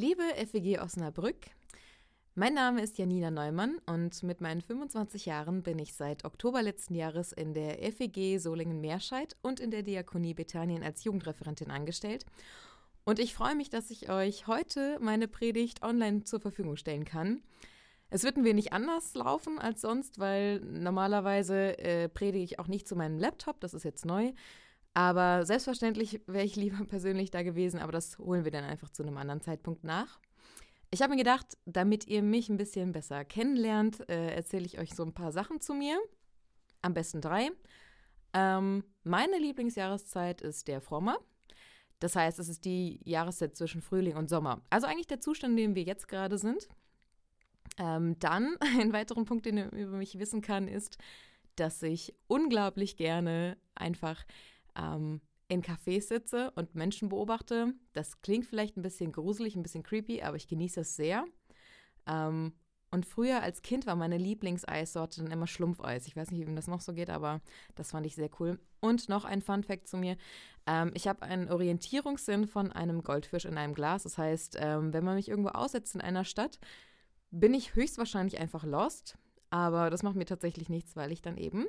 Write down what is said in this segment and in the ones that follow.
Liebe FEG Osnabrück, mein Name ist Janina Neumann und mit meinen 25 Jahren bin ich seit Oktober letzten Jahres in der FEG Solingen-Meerscheid und in der Diakonie Bethanien als Jugendreferentin angestellt. Und ich freue mich, dass ich euch heute meine Predigt online zur Verfügung stellen kann. Es wird ein wenig anders laufen als sonst, weil normalerweise äh, predige ich auch nicht zu meinem Laptop, das ist jetzt neu. Aber selbstverständlich wäre ich lieber persönlich da gewesen, aber das holen wir dann einfach zu einem anderen Zeitpunkt nach. Ich habe mir gedacht, damit ihr mich ein bisschen besser kennenlernt, äh, erzähle ich euch so ein paar Sachen zu mir. Am besten drei. Ähm, meine Lieblingsjahreszeit ist der Frommer. Das heißt, es ist die Jahreszeit zwischen Frühling und Sommer. Also eigentlich der Zustand, in dem wir jetzt gerade sind. Ähm, dann, ein weiterer Punkt, den ihr über mich wissen kann, ist, dass ich unglaublich gerne einfach ähm, in Cafés sitze und Menschen beobachte. Das klingt vielleicht ein bisschen gruselig, ein bisschen creepy, aber ich genieße es sehr. Ähm, und früher als Kind war meine Lieblingseissorte dann immer Schlumpfeis. Ich weiß nicht, wie das noch so geht, aber das fand ich sehr cool. Und noch ein Fun Fact zu mir. Ähm, ich habe einen Orientierungssinn von einem Goldfisch in einem Glas. Das heißt, ähm, wenn man mich irgendwo aussetzt in einer Stadt, bin ich höchstwahrscheinlich einfach lost. Aber das macht mir tatsächlich nichts, weil ich dann eben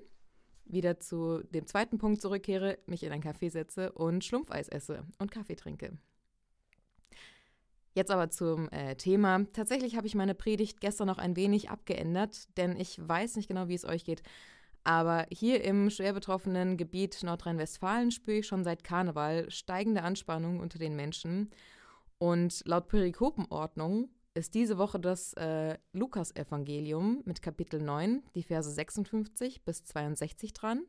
wieder zu dem zweiten Punkt zurückkehre, mich in ein Café setze und Schlumpfeis esse und Kaffee trinke. Jetzt aber zum äh, Thema. Tatsächlich habe ich meine Predigt gestern noch ein wenig abgeändert, denn ich weiß nicht genau, wie es euch geht. Aber hier im schwer betroffenen Gebiet Nordrhein-Westfalen spüre ich schon seit Karneval steigende Anspannung unter den Menschen. Und laut Perikopenordnung ist diese Woche das äh, Lukas-Evangelium mit Kapitel 9, die Verse 56 bis 62 dran,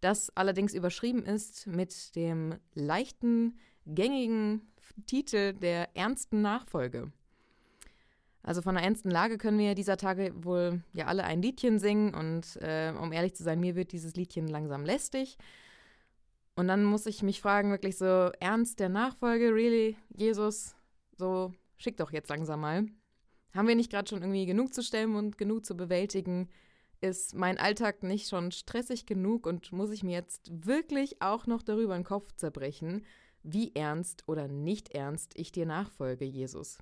das allerdings überschrieben ist mit dem leichten, gängigen Titel der ernsten Nachfolge. Also von der ernsten Lage können wir dieser Tage wohl ja alle ein Liedchen singen und äh, um ehrlich zu sein, mir wird dieses Liedchen langsam lästig. Und dann muss ich mich fragen, wirklich so ernst der Nachfolge, really, Jesus, so Schick doch jetzt langsam mal. Haben wir nicht gerade schon irgendwie genug zu stellen und genug zu bewältigen? Ist mein Alltag nicht schon stressig genug und muss ich mir jetzt wirklich auch noch darüber den Kopf zerbrechen, wie ernst oder nicht ernst ich dir nachfolge, Jesus?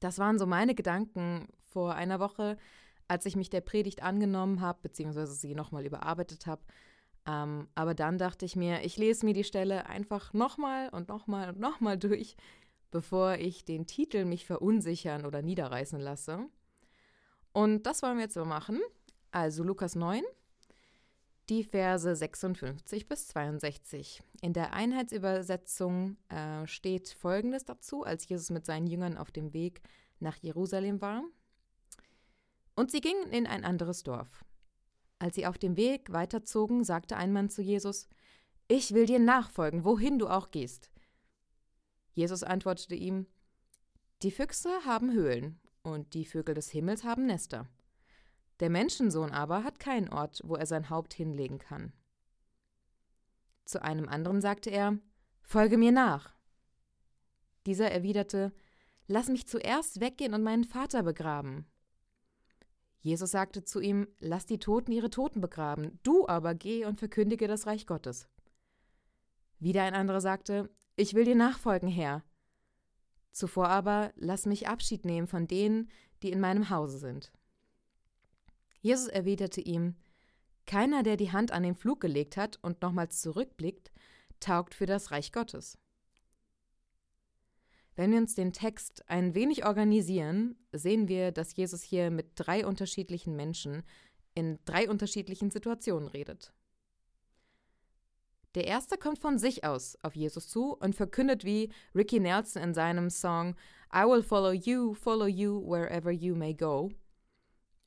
Das waren so meine Gedanken vor einer Woche, als ich mich der Predigt angenommen habe, beziehungsweise sie nochmal überarbeitet habe. Ähm, aber dann dachte ich mir, ich lese mir die Stelle einfach nochmal und nochmal und nochmal durch, bevor ich den Titel mich verunsichern oder niederreißen lasse. Und das wollen wir jetzt mal machen. Also Lukas 9, die Verse 56 bis 62. In der Einheitsübersetzung äh, steht Folgendes dazu, als Jesus mit seinen Jüngern auf dem Weg nach Jerusalem war. Und sie gingen in ein anderes Dorf. Als sie auf dem Weg weiterzogen, sagte ein Mann zu Jesus, Ich will dir nachfolgen, wohin du auch gehst. Jesus antwortete ihm, Die Füchse haben Höhlen und die Vögel des Himmels haben Nester. Der Menschensohn aber hat keinen Ort, wo er sein Haupt hinlegen kann. Zu einem anderen sagte er, Folge mir nach. Dieser erwiderte, Lass mich zuerst weggehen und meinen Vater begraben. Jesus sagte zu ihm, Lass die Toten ihre Toten begraben, du aber geh und verkündige das Reich Gottes. Wieder ein anderer sagte, ich will dir nachfolgen, Herr. Zuvor aber lass mich Abschied nehmen von denen, die in meinem Hause sind. Jesus erwiderte ihm, Keiner, der die Hand an den Flug gelegt hat und nochmals zurückblickt, taugt für das Reich Gottes. Wenn wir uns den Text ein wenig organisieren, sehen wir, dass Jesus hier mit drei unterschiedlichen Menschen in drei unterschiedlichen Situationen redet. Der erste kommt von sich aus auf Jesus zu und verkündet wie Ricky Nelson in seinem Song I will follow you, follow you wherever you may go.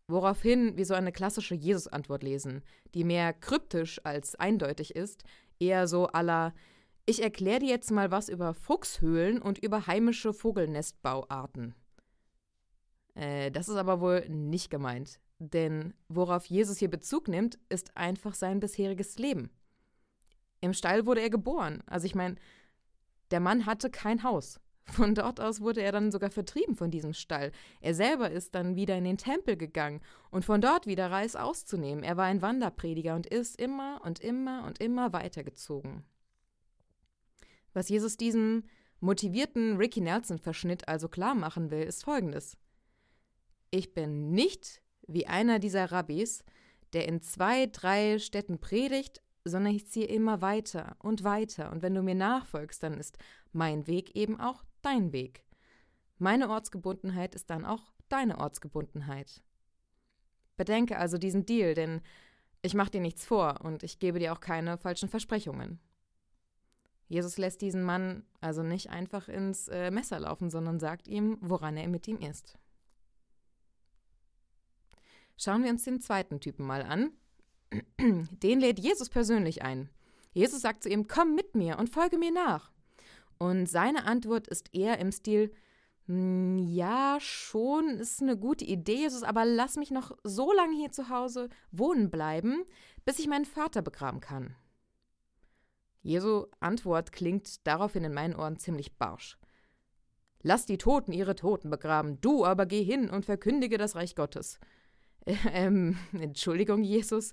Woraufhin wir so eine klassische Jesus-Antwort lesen, die mehr kryptisch als eindeutig ist, eher so aller Ich erkläre dir jetzt mal was über Fuchshöhlen und über heimische Vogelnestbauarten. Äh, das ist aber wohl nicht gemeint, denn worauf Jesus hier Bezug nimmt, ist einfach sein bisheriges Leben. Im Stall wurde er geboren. Also ich meine, der Mann hatte kein Haus. Von dort aus wurde er dann sogar vertrieben von diesem Stall. Er selber ist dann wieder in den Tempel gegangen und von dort wieder Reis auszunehmen. Er war ein Wanderprediger und ist immer und immer und immer weitergezogen. Was Jesus diesem motivierten Ricky Nelson-Verschnitt also klar machen will, ist folgendes. Ich bin nicht wie einer dieser Rabbis, der in zwei, drei Städten predigt, sondern ich ziehe immer weiter und weiter. Und wenn du mir nachfolgst, dann ist mein Weg eben auch dein Weg. Meine Ortsgebundenheit ist dann auch deine Ortsgebundenheit. Bedenke also diesen Deal, denn ich mache dir nichts vor und ich gebe dir auch keine falschen Versprechungen. Jesus lässt diesen Mann also nicht einfach ins äh, Messer laufen, sondern sagt ihm, woran er mit ihm ist. Schauen wir uns den zweiten Typen mal an. Den lädt Jesus persönlich ein. Jesus sagt zu ihm, komm mit mir und folge mir nach. Und seine Antwort ist eher im Stil, hm, ja, schon, ist eine gute Idee, Jesus, aber lass mich noch so lange hier zu Hause wohnen bleiben, bis ich meinen Vater begraben kann. Jesu Antwort klingt daraufhin in meinen Ohren ziemlich barsch. Lass die Toten ihre Toten begraben, du aber geh hin und verkündige das Reich Gottes. Ähm, Entschuldigung, Jesus.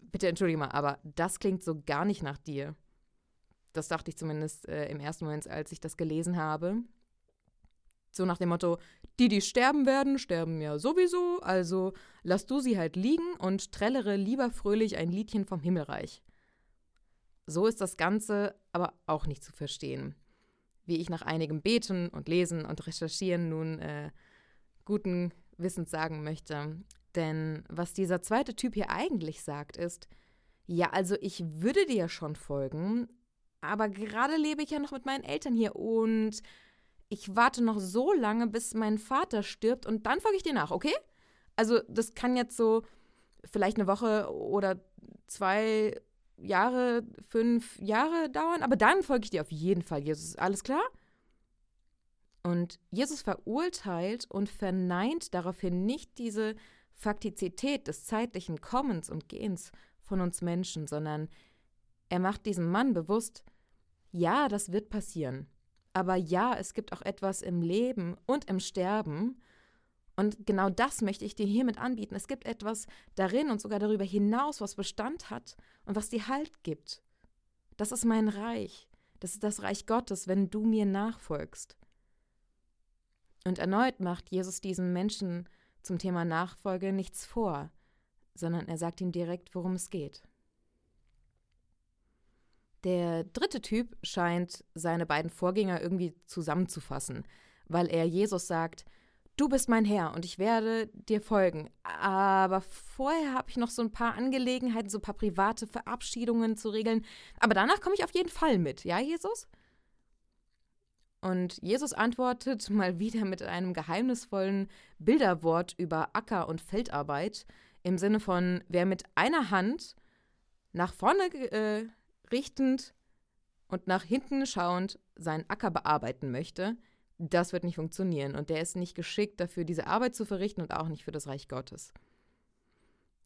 Bitte entschuldige mal, aber das klingt so gar nicht nach dir. Das dachte ich zumindest äh, im ersten Moment, als ich das gelesen habe. So nach dem Motto, die, die sterben werden, sterben ja sowieso, also lass du sie halt liegen und trällere lieber fröhlich ein Liedchen vom Himmelreich. So ist das Ganze aber auch nicht zu verstehen. Wie ich nach einigem Beten und Lesen und Recherchieren nun äh, guten Wissens sagen möchte. Denn was dieser zweite Typ hier eigentlich sagt, ist, ja, also ich würde dir schon folgen, aber gerade lebe ich ja noch mit meinen Eltern hier und ich warte noch so lange, bis mein Vater stirbt und dann folge ich dir nach, okay? Also das kann jetzt so vielleicht eine Woche oder zwei Jahre, fünf Jahre dauern, aber dann folge ich dir auf jeden Fall, Jesus. Alles klar? Und Jesus verurteilt und verneint daraufhin nicht diese Faktizität des zeitlichen Kommens und Gehens von uns Menschen, sondern er macht diesem Mann bewusst, ja, das wird passieren. Aber ja, es gibt auch etwas im Leben und im Sterben. Und genau das möchte ich dir hiermit anbieten. Es gibt etwas darin und sogar darüber hinaus, was Bestand hat und was dir Halt gibt. Das ist mein Reich. Das ist das Reich Gottes, wenn du mir nachfolgst. Und erneut macht Jesus diesem Menschen zum Thema Nachfolge nichts vor, sondern er sagt ihm direkt, worum es geht. Der dritte Typ scheint seine beiden Vorgänger irgendwie zusammenzufassen, weil er Jesus sagt, du bist mein Herr und ich werde dir folgen. Aber vorher habe ich noch so ein paar Angelegenheiten, so ein paar private Verabschiedungen zu regeln. Aber danach komme ich auf jeden Fall mit, ja, Jesus? Und Jesus antwortet mal wieder mit einem geheimnisvollen Bilderwort über Acker- und Feldarbeit im Sinne von, wer mit einer Hand nach vorne äh, richtend und nach hinten schauend seinen Acker bearbeiten möchte, das wird nicht funktionieren. Und der ist nicht geschickt dafür, diese Arbeit zu verrichten und auch nicht für das Reich Gottes.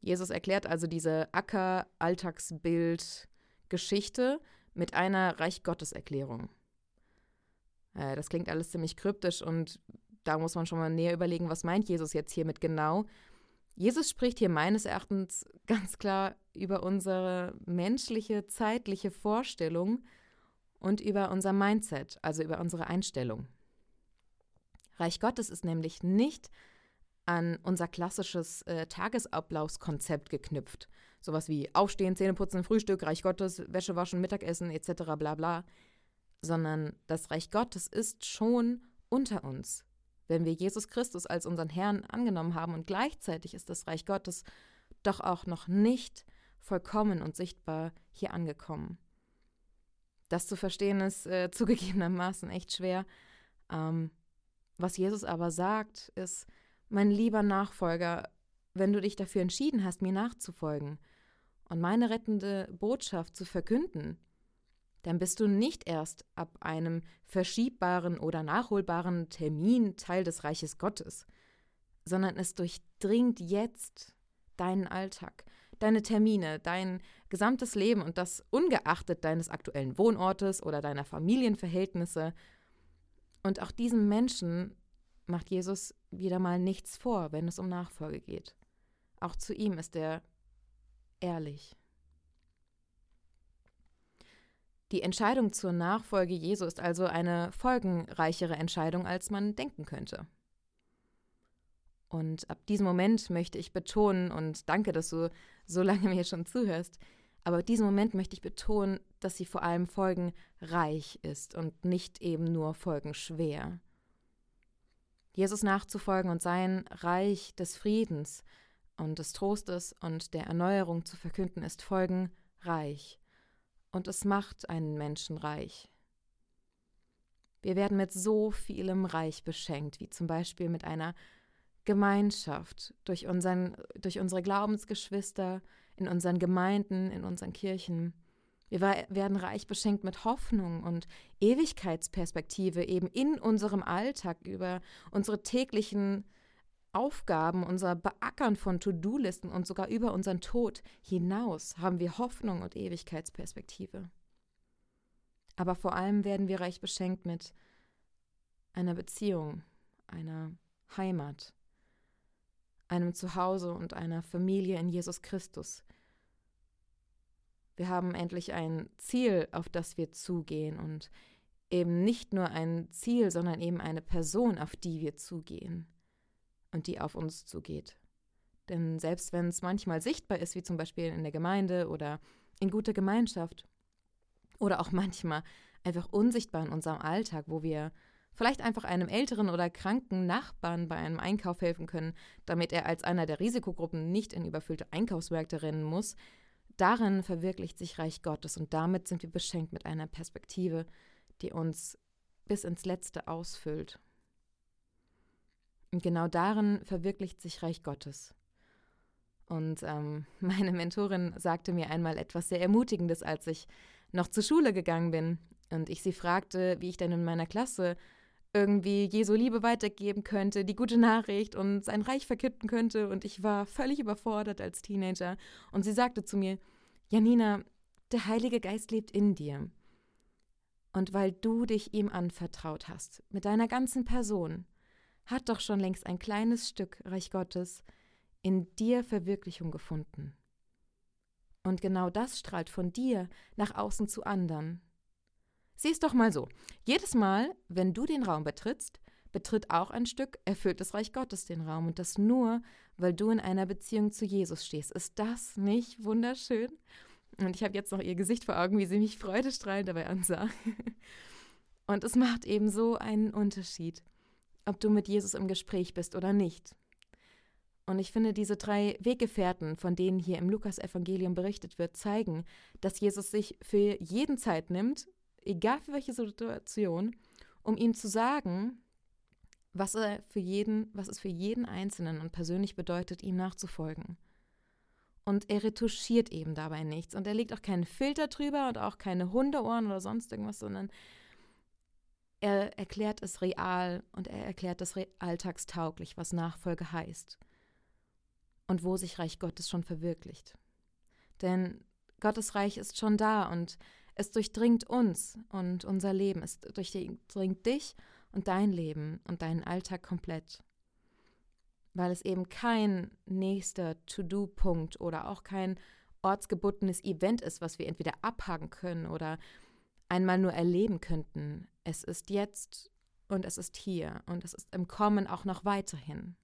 Jesus erklärt also diese Acker-Alltagsbild-Geschichte mit einer Reich Gottes-Erklärung. Äh, das klingt alles ziemlich kryptisch und da muss man schon mal näher überlegen, was meint Jesus jetzt hiermit genau. Jesus spricht hier meines Erachtens ganz klar über unsere menschliche, zeitliche Vorstellung und über unser Mindset, also über unsere Einstellung. Reich Gottes ist nämlich nicht an unser klassisches äh, Tagesablaufskonzept geknüpft. Sowas wie Aufstehen, Zähneputzen, Frühstück, Reich Gottes, Wäsche waschen, Mittagessen etc. bla bla sondern das Reich Gottes ist schon unter uns. Wenn wir Jesus Christus als unseren Herrn angenommen haben und gleichzeitig ist das Reich Gottes doch auch noch nicht vollkommen und sichtbar hier angekommen. Das zu verstehen ist äh, zugegebenermaßen echt schwer. Ähm, was Jesus aber sagt, ist, mein lieber Nachfolger, wenn du dich dafür entschieden hast, mir nachzufolgen und meine rettende Botschaft zu verkünden, dann bist du nicht erst ab einem verschiebbaren oder nachholbaren Termin Teil des Reiches Gottes, sondern es durchdringt jetzt deinen Alltag, deine Termine, dein gesamtes Leben und das ungeachtet deines aktuellen Wohnortes oder deiner Familienverhältnisse. Und auch diesem Menschen macht Jesus wieder mal nichts vor, wenn es um Nachfolge geht. Auch zu ihm ist er ehrlich. Die Entscheidung zur Nachfolge Jesu ist also eine folgenreichere Entscheidung, als man denken könnte. Und ab diesem Moment möchte ich betonen, und danke, dass du so lange mir schon zuhörst, aber ab diesem Moment möchte ich betonen, dass sie vor allem folgenreich ist und nicht eben nur folgenschwer. Jesus nachzufolgen und sein Reich des Friedens und des Trostes und der Erneuerung zu verkünden, ist folgenreich. Und es macht einen Menschen reich. Wir werden mit so vielem Reich beschenkt, wie zum Beispiel mit einer Gemeinschaft durch, unseren, durch unsere Glaubensgeschwister, in unseren Gemeinden, in unseren Kirchen. Wir werden reich beschenkt mit Hoffnung und Ewigkeitsperspektive eben in unserem Alltag über unsere täglichen Aufgaben, unser Beackern von To-Do-Listen und sogar über unseren Tod hinaus haben wir Hoffnung und Ewigkeitsperspektive. Aber vor allem werden wir reich beschenkt mit einer Beziehung, einer Heimat, einem Zuhause und einer Familie in Jesus Christus. Wir haben endlich ein Ziel, auf das wir zugehen und eben nicht nur ein Ziel, sondern eben eine Person, auf die wir zugehen und die auf uns zugeht. Denn selbst wenn es manchmal sichtbar ist, wie zum Beispiel in der Gemeinde oder in guter Gemeinschaft oder auch manchmal einfach unsichtbar in unserem Alltag, wo wir Vielleicht einfach einem älteren oder kranken Nachbarn bei einem Einkauf helfen können, damit er als einer der Risikogruppen nicht in überfüllte Einkaufsmärkte rennen muss. Darin verwirklicht sich Reich Gottes und damit sind wir beschenkt mit einer Perspektive, die uns bis ins Letzte ausfüllt. Und genau darin verwirklicht sich Reich Gottes. Und ähm, meine Mentorin sagte mir einmal etwas sehr Ermutigendes, als ich noch zur Schule gegangen bin und ich sie fragte, wie ich denn in meiner Klasse irgendwie Jesu Liebe weitergeben könnte, die gute Nachricht und sein Reich verkünden könnte. Und ich war völlig überfordert als Teenager. Und sie sagte zu mir, Janina, der Heilige Geist lebt in dir. Und weil du dich ihm anvertraut hast, mit deiner ganzen Person, hat doch schon längst ein kleines Stück Reich Gottes in dir Verwirklichung gefunden. Und genau das strahlt von dir nach außen zu anderen. Sieh es doch mal so. Jedes Mal, wenn du den Raum betrittst, betritt auch ein Stück erfülltes Reich Gottes den Raum. Und das nur, weil du in einer Beziehung zu Jesus stehst. Ist das nicht wunderschön? Und ich habe jetzt noch ihr Gesicht vor Augen, wie sie mich freudestrahlend dabei ansah. Und es macht eben so einen Unterschied, ob du mit Jesus im Gespräch bist oder nicht. Und ich finde, diese drei Weggefährten, von denen hier im Lukas-Evangelium berichtet wird, zeigen, dass Jesus sich für jeden Zeit nimmt egal für welche Situation, um ihm zu sagen, was er für jeden, was es für jeden Einzelnen und persönlich bedeutet, ihm nachzufolgen. Und er retuschiert eben dabei nichts. Und er legt auch keinen Filter drüber und auch keine Hundeohren oder sonst irgendwas, sondern er erklärt es real und er erklärt es alltagstauglich, was Nachfolge heißt. Und wo sich Reich Gottes schon verwirklicht. Denn Gottes Reich ist schon da und es durchdringt uns und unser Leben. Es durchdringt dich und dein Leben und deinen Alltag komplett. Weil es eben kein nächster To-Do-Punkt oder auch kein ortsgebundenes Event ist, was wir entweder abhaken können oder einmal nur erleben könnten. Es ist jetzt und es ist hier und es ist im Kommen auch noch weiterhin.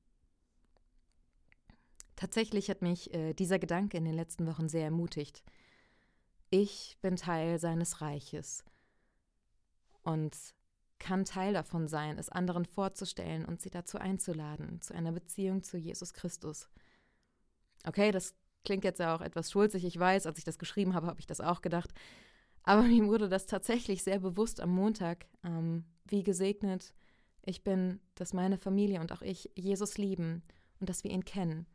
Tatsächlich hat mich äh, dieser Gedanke in den letzten Wochen sehr ermutigt. Ich bin Teil seines Reiches und kann Teil davon sein, es anderen vorzustellen und sie dazu einzuladen, zu einer Beziehung zu Jesus Christus. Okay, das klingt jetzt ja auch etwas schulzig, ich weiß, als ich das geschrieben habe, habe ich das auch gedacht. Aber mir wurde das tatsächlich sehr bewusst am Montag, ähm, wie gesegnet ich bin, dass meine Familie und auch ich Jesus lieben und dass wir ihn kennen.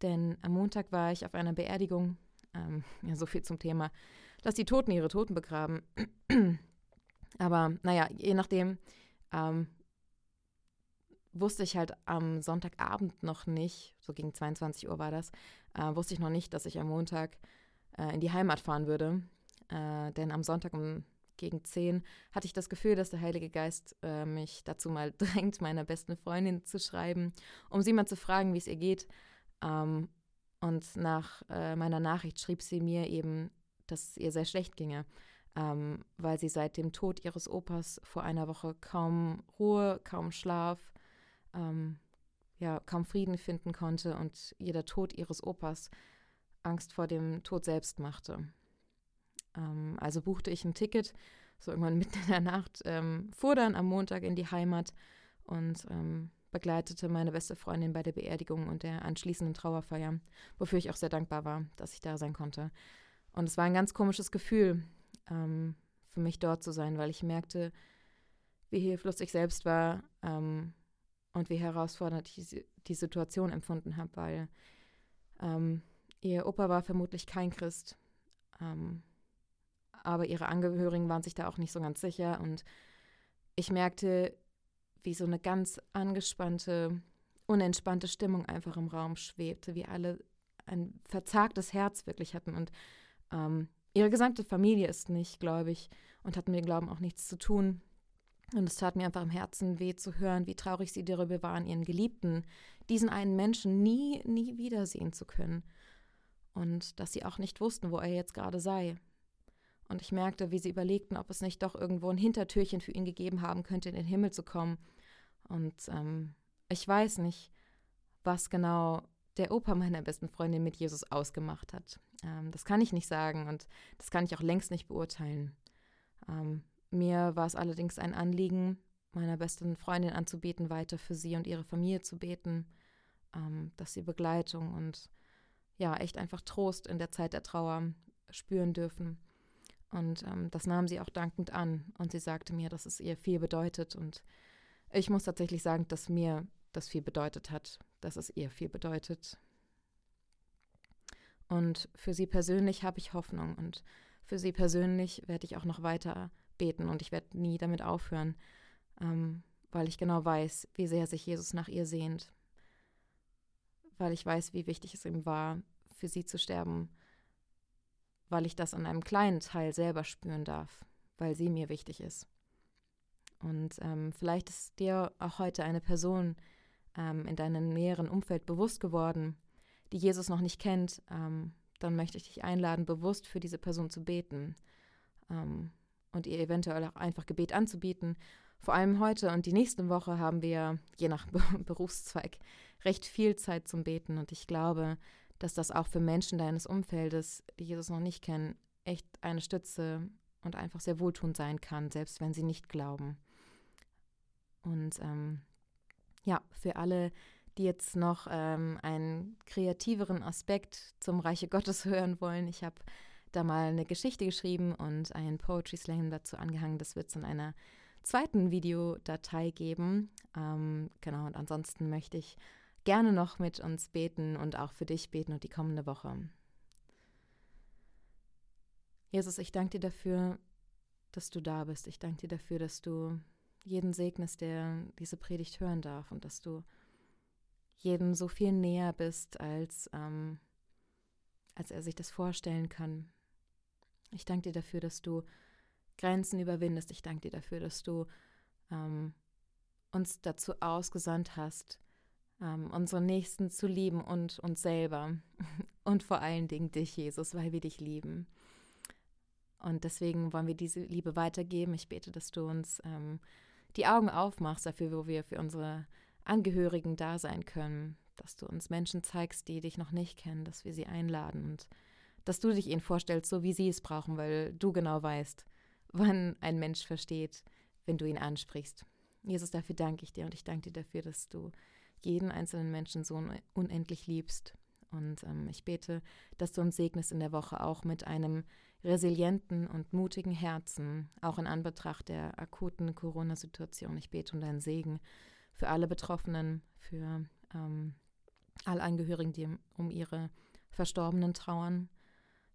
Denn am Montag war ich auf einer Beerdigung ähm, ja, so viel zum Thema. Lass die Toten ihre Toten begraben. Aber naja, je nachdem, ähm, wusste ich halt am Sonntagabend noch nicht, so gegen 22 Uhr war das, äh, wusste ich noch nicht, dass ich am Montag äh, in die Heimat fahren würde. Äh, denn am Sonntag um gegen 10 hatte ich das Gefühl, dass der Heilige Geist äh, mich dazu mal drängt, meiner besten Freundin zu schreiben, um sie mal zu fragen, wie es ihr geht. Ähm, und nach äh, meiner Nachricht schrieb sie mir eben, dass es ihr sehr schlecht ginge. ähm, weil sie seit dem Tod ihres Opas vor einer Woche kaum Ruhe, kaum Schlaf, ähm, ja, kaum Frieden finden konnte und jeder Tod ihres Opas Angst vor dem Tod selbst machte. Ähm, also buchte ich ein Ticket, so irgendwann mitten in der Nacht, ähm, fuhr dann am Montag in die Heimat und ähm, begleitete meine beste Freundin bei der Beerdigung und der anschließenden Trauerfeier, wofür ich auch sehr dankbar war, dass ich da sein konnte. Und es war ein ganz komisches Gefühl, ähm, für mich dort zu sein, weil ich merkte, wie hilflos ich selbst war ähm, und wie herausfordernd ich die Situation empfunden habe, weil ähm, ihr Opa war vermutlich kein Christ, ähm, aber ihre Angehörigen waren sich da auch nicht so ganz sicher und ich merkte, wie so eine ganz angespannte, unentspannte Stimmung einfach im Raum schwebte, wie alle ein verzagtes Herz wirklich hatten und ähm, ihre gesamte Familie ist nicht gläubig und hat mit dem Glauben auch nichts zu tun. Und es tat mir einfach im Herzen weh zu hören, wie traurig sie darüber waren, ihren Geliebten, diesen einen Menschen nie, nie wiedersehen zu können. Und dass sie auch nicht wussten, wo er jetzt gerade sei. Und ich merkte, wie sie überlegten, ob es nicht doch irgendwo ein Hintertürchen für ihn gegeben haben könnte, in den Himmel zu kommen. Und ähm, ich weiß nicht, was genau der Opa meiner besten Freundin mit Jesus ausgemacht hat. Ähm, das kann ich nicht sagen und das kann ich auch längst nicht beurteilen. Ähm, mir war es allerdings ein Anliegen, meiner besten Freundin anzubieten, weiter für sie und ihre Familie zu beten, ähm, dass sie Begleitung und ja, echt einfach Trost in der Zeit der Trauer spüren dürfen. Und ähm, das nahm sie auch dankend an. Und sie sagte mir, dass es ihr viel bedeutet. Und ich muss tatsächlich sagen, dass mir das viel bedeutet hat, dass es ihr viel bedeutet. Und für sie persönlich habe ich Hoffnung. Und für sie persönlich werde ich auch noch weiter beten. Und ich werde nie damit aufhören, ähm, weil ich genau weiß, wie sehr sich Jesus nach ihr sehnt, weil ich weiß, wie wichtig es ihm war, für sie zu sterben, weil ich das an einem kleinen Teil selber spüren darf, weil sie mir wichtig ist. Und ähm, vielleicht ist dir auch heute eine Person ähm, in deinem näheren Umfeld bewusst geworden, die Jesus noch nicht kennt, ähm, dann möchte ich dich einladen, bewusst für diese Person zu beten ähm, und ihr eventuell auch einfach Gebet anzubieten. Vor allem heute und die nächste Woche haben wir, je nach Berufszweig, recht viel Zeit zum Beten. Und ich glaube, dass das auch für Menschen deines Umfeldes, die Jesus noch nicht kennen, echt eine Stütze und einfach sehr wohltuend sein kann, selbst wenn sie nicht glauben. Und ähm, ja, für alle, die jetzt noch ähm, einen kreativeren Aspekt zum Reiche Gottes hören wollen, ich habe da mal eine Geschichte geschrieben und einen Poetry Slam dazu angehangen. Das wird es in einer zweiten Videodatei geben. Ähm, genau, und ansonsten möchte ich gerne noch mit uns beten und auch für dich beten und die kommende Woche. Jesus, ich danke dir dafür, dass du da bist. Ich danke dir dafür, dass du jeden segnest, der diese Predigt hören darf und dass du jedem so viel näher bist, als, ähm, als er sich das vorstellen kann. Ich danke dir dafür, dass du Grenzen überwindest. Ich danke dir dafür, dass du ähm, uns dazu ausgesandt hast, ähm, unsere Nächsten zu lieben und uns selber. Und vor allen Dingen dich, Jesus, weil wir dich lieben. Und deswegen wollen wir diese Liebe weitergeben. Ich bete, dass du uns ähm, die Augen aufmachst dafür, wo wir für unsere Angehörigen da sein können, dass du uns Menschen zeigst, die dich noch nicht kennen, dass wir sie einladen und dass du dich ihnen vorstellst, so wie sie es brauchen, weil du genau weißt, wann ein Mensch versteht, wenn du ihn ansprichst. Jesus, dafür danke ich dir und ich danke dir dafür, dass du jeden einzelnen Menschen so unendlich liebst. Und ähm, ich bete, dass du uns segnest in der Woche auch mit einem resilienten und mutigen Herzen, auch in Anbetracht der akuten Corona-Situation. Ich bete um deinen Segen für alle Betroffenen, für ähm, alle Angehörigen, die um ihre Verstorbenen trauern.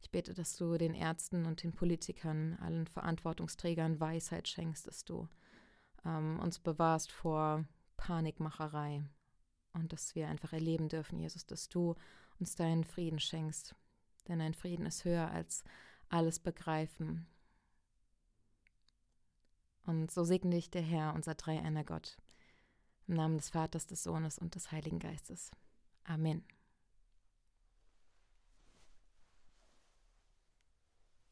Ich bete, dass du den Ärzten und den Politikern, allen Verantwortungsträgern Weisheit schenkst, dass du ähm, uns bewahrst vor Panikmacherei und dass wir einfach erleben dürfen, Jesus, dass du uns deinen Frieden schenkst. Denn dein Frieden ist höher als alles Begreifen. Und so segne dich der Herr, unser dreieiner Gott. Im Namen des Vaters, des Sohnes und des Heiligen Geistes. Amen.